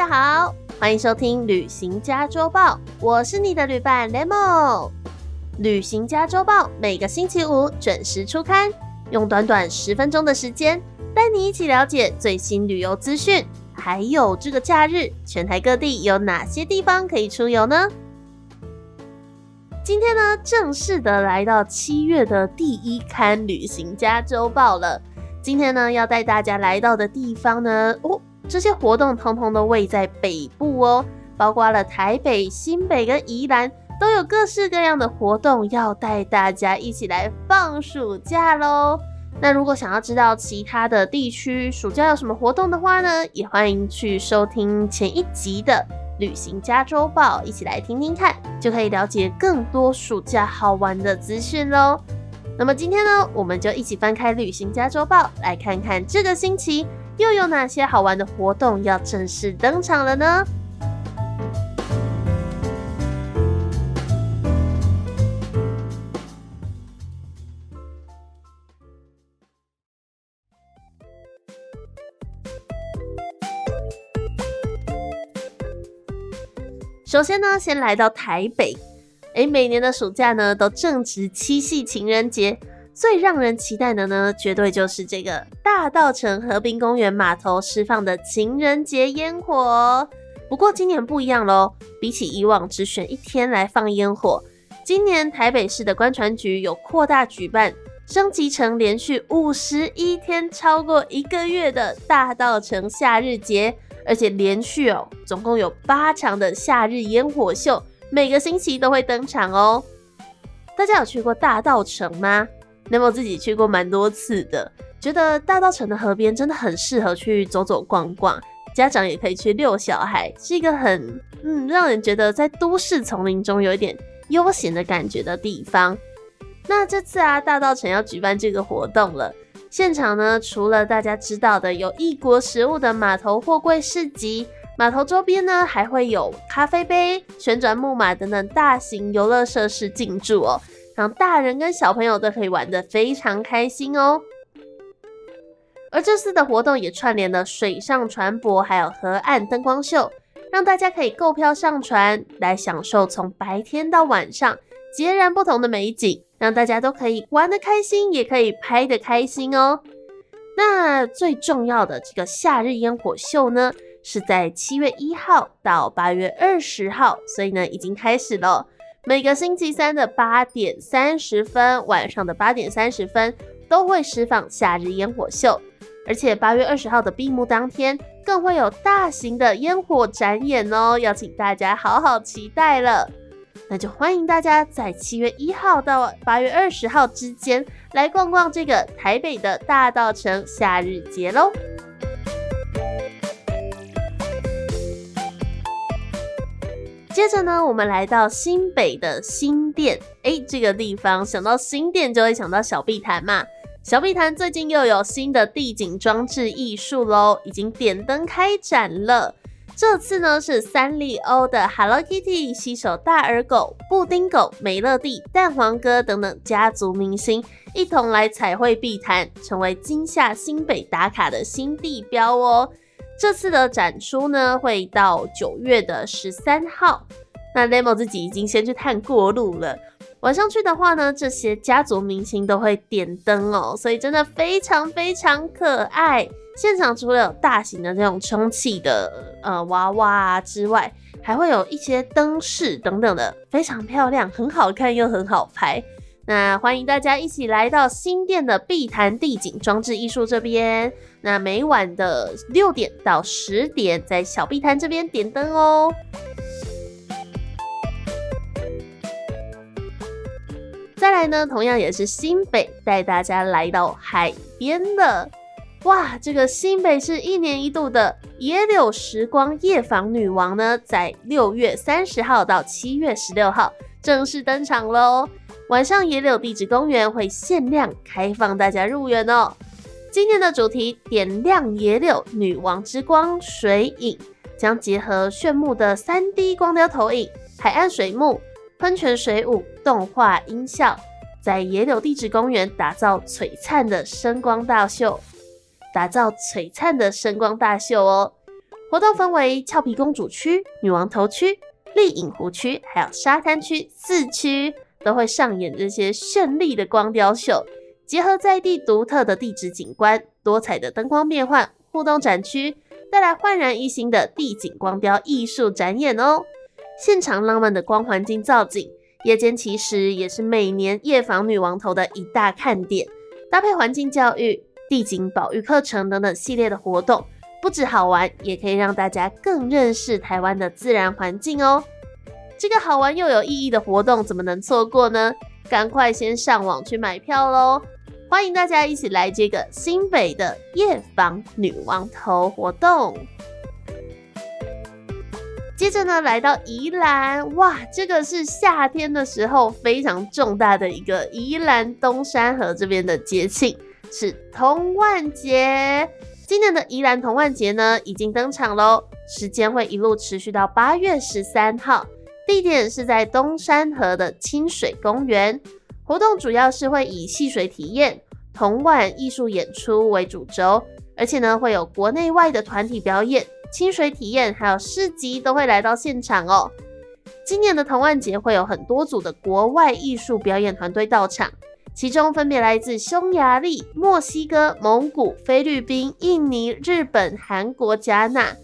大家好，欢迎收听《旅行家周报》，我是你的旅伴 Lemo。《旅行家周报》每个星期五准时出刊，用短短十分钟的时间，带你一起了解最新旅游资讯，还有这个假日全台各地有哪些地方可以出游呢？今天呢，正式的来到七月的第一刊《旅行家周报》了。今天呢，要带大家来到的地方呢，哦，这些活动通通都位在北部哦，包括了台北、新北跟宜兰，都有各式各样的活动要带大家一起来放暑假喽。那如果想要知道其他的地区暑假有什么活动的话呢，也欢迎去收听前一集的《旅行加周报》，一起来听听看，就可以了解更多暑假好玩的资讯喽。那么今天呢，我们就一起翻开《旅行加周报》，来看看这个星期又有哪些好玩的活动要正式登场了呢？首先呢，先来到台北。诶，每年的暑假呢，都正值七夕情人节，最让人期待的呢，绝对就是这个大道城河滨公园码头释放的情人节烟火。不过今年不一样喽，比起以往只选一天来放烟火，今年台北市的观船局有扩大举办，升级成连续五十一天，超过一个月的大道城夏日节，而且连续哦，总共有八场的夏日烟火秀。每个星期都会登场哦。大家有去过大道城吗？那么自己去过蛮多次的，觉得大道城的河边真的很适合去走走逛逛，家长也可以去遛小孩，是一个很嗯让人觉得在都市丛林中有一点悠闲的感觉的地方。那这次啊，大道城要举办这个活动了，现场呢除了大家知道的有异国食物的码头货柜市集。码头周边呢，还会有咖啡杯、旋转木马等等大型游乐设施进驻哦，让大人跟小朋友都可以玩得非常开心哦。而这次的活动也串联了水上船舶，还有河岸灯光秀，让大家可以购票上船来享受从白天到晚上截然不同的美景，让大家都可以玩得开心，也可以拍得开心哦。那最重要的这个夏日烟火秀呢？是在七月一号到八月二十号，所以呢已经开始了。每个星期三的八点三十分，晚上的八点三十分都会释放夏日烟火秀，而且八月二十号的闭幕当天更会有大型的烟火展演哦，要请大家好好期待了。那就欢迎大家在七月一号到八月二十号之间来逛逛这个台北的大道城夏日节喽。接着呢，我们来到新北的新店，哎，这个地方想到新店就会想到小碧潭嘛。小碧潭最近又有新的地景装置艺术喽，已经点灯开展了。这次呢是三丽鸥的 Hello Kitty、西手大耳狗、布丁狗、美乐蒂、蛋黄哥等等家族明星一同来彩绘碧潭，成为今夏新北打卡的新地标哦。这次的展出呢，会到九月的十三号。那 Lemo 自己已经先去探过路了。晚上去的话呢，这些家族明星都会点灯哦，所以真的非常非常可爱。现场除了有大型的这种充气的呃娃娃之外，还会有一些灯饰等等的，非常漂亮，很好看又很好拍。那欢迎大家一起来到新店的碧潭地景装置艺术这边。那每晚的六点到十点，在小碧潭这边点灯哦。再来呢，同样也是新北带大家来到海边的。哇，这个新北市一年一度的野柳时光夜访女王呢，在六月三十号到七月十六号正式登场喽。晚上野柳地质公园会限量开放大家入园哦。今年的主题点亮野柳女王之光水影，将结合炫目的三 D 光雕投影、海岸水幕、喷泉水舞、动画音效，在野柳地质公园打造璀璨的声光大秀，打造璀璨的声光大秀哦。活动分为俏皮公主区、女王头区、丽影湖区，还有沙滩区四区，都会上演这些绚丽的光雕秀，结合在地独特的地质景观、多彩的灯光变换、互动展区，带来焕然一新的地景光雕艺术展演哦。现场浪漫的光环境造景，夜间其实也是每年夜访女王头的一大看点，搭配环境教育、地景保育课程等等系列的活动。不止好玩，也可以让大家更认识台湾的自然环境哦。这个好玩又有意义的活动，怎么能错过呢？赶快先上网去买票喽！欢迎大家一起来这个新北的夜访女王头活动。接着呢，来到宜兰，哇，这个是夏天的时候非常重大的一个宜兰东山河这边的节庆，是童万节。今年的宜兰童万节呢，已经登场喽，时间会一路持续到八月十三号，地点是在东山河的清水公园。活动主要是会以戏水体验、童玩艺术演出为主轴，而且呢会有国内外的团体表演、清水体验，还有市集都会来到现场哦。今年的童万节会有很多组的国外艺术表演团队到场。其中分别来自匈牙利、墨西哥、蒙古、菲律宾、印尼、日本、韩国、加纳，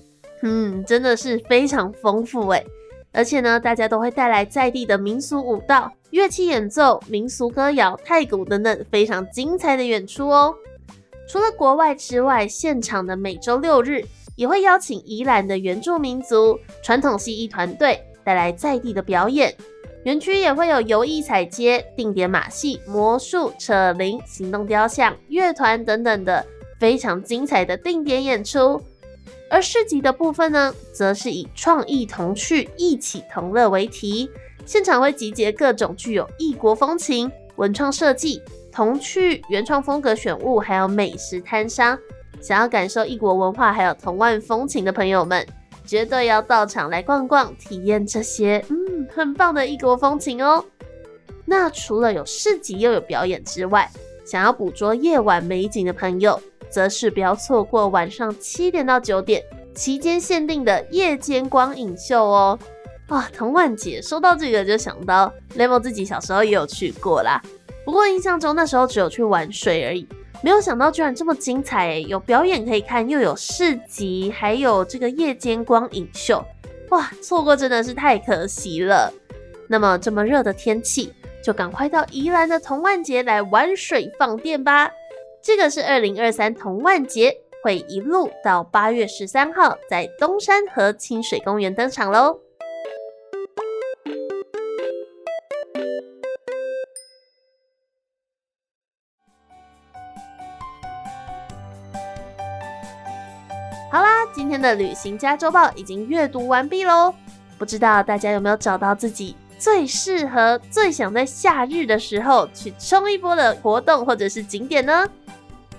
嗯，真的是非常丰富诶。而且呢，大家都会带来在地的民俗舞蹈、乐器演奏、民俗歌谣、太鼓等等非常精彩的演出哦。除了国外之外，现场的每周六日也会邀请宜兰的原住民族传统戏艺团队带来在地的表演。园区也会有游艺彩街、定点马戏、魔术、扯铃、行动雕像、乐团等等的非常精彩的定点演出。而市集的部分呢，则是以创意童趣、一起同乐为题，现场会集结各种具有异国风情、文创设计、童趣原创风格选物，还有美食摊商。想要感受异国文化还有童万风情的朋友们。绝对要到场来逛逛，体验这些嗯很棒的异国风情哦。那除了有市集又有表演之外，想要捕捉夜晚美景的朋友，则是不要错过晚上七点到九点期间限定的夜间光影秀哦。哇，童万姐说到这个就想到 Level 自己小时候也有去过啦，不过印象中那时候只有去玩水而已。没有想到居然这么精彩，有表演可以看，又有市集，还有这个夜间光影秀，哇，错过真的是太可惜了。那么这么热的天气，就赶快到宜兰的童万节来玩水放电吧。这个是二零二三童万节，会一路到八月十三号，在东山和清水公园登场喽。好啦，今天的旅行家周报已经阅读完毕喽。不知道大家有没有找到自己最适合、最想在夏日的时候去冲一波的活动或者是景点呢？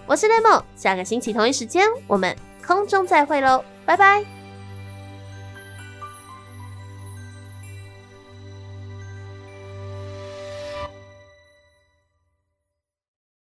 我是 Lemon，下个星期同一时间我们空中再会喽，拜拜。